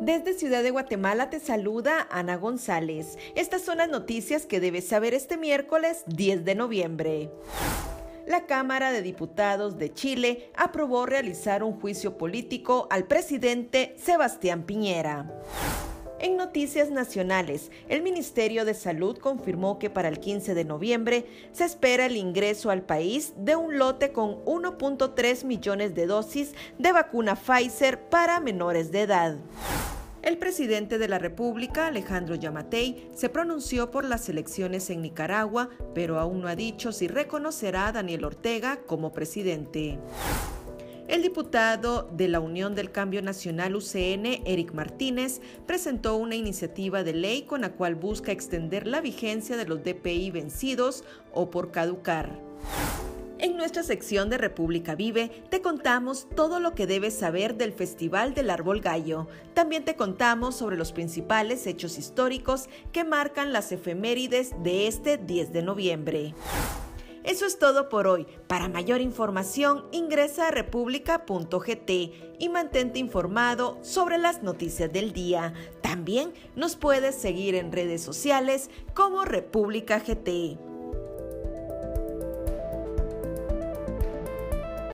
Desde Ciudad de Guatemala te saluda Ana González. Estas son las noticias que debes saber este miércoles 10 de noviembre. La Cámara de Diputados de Chile aprobó realizar un juicio político al presidente Sebastián Piñera. En noticias nacionales, el Ministerio de Salud confirmó que para el 15 de noviembre se espera el ingreso al país de un lote con 1.3 millones de dosis de vacuna Pfizer para menores de edad. El presidente de la República, Alejandro Yamatei, se pronunció por las elecciones en Nicaragua, pero aún no ha dicho si reconocerá a Daniel Ortega como presidente. El diputado de la Unión del Cambio Nacional UCN, Eric Martínez, presentó una iniciativa de ley con la cual busca extender la vigencia de los DPI vencidos o por caducar. En nuestra sección de República Vive te contamos todo lo que debes saber del Festival del Árbol Gallo. También te contamos sobre los principales hechos históricos que marcan las efemérides de este 10 de noviembre. Eso es todo por hoy. Para mayor información ingresa a república.gt y mantente informado sobre las noticias del día. También nos puedes seguir en redes sociales como República GT.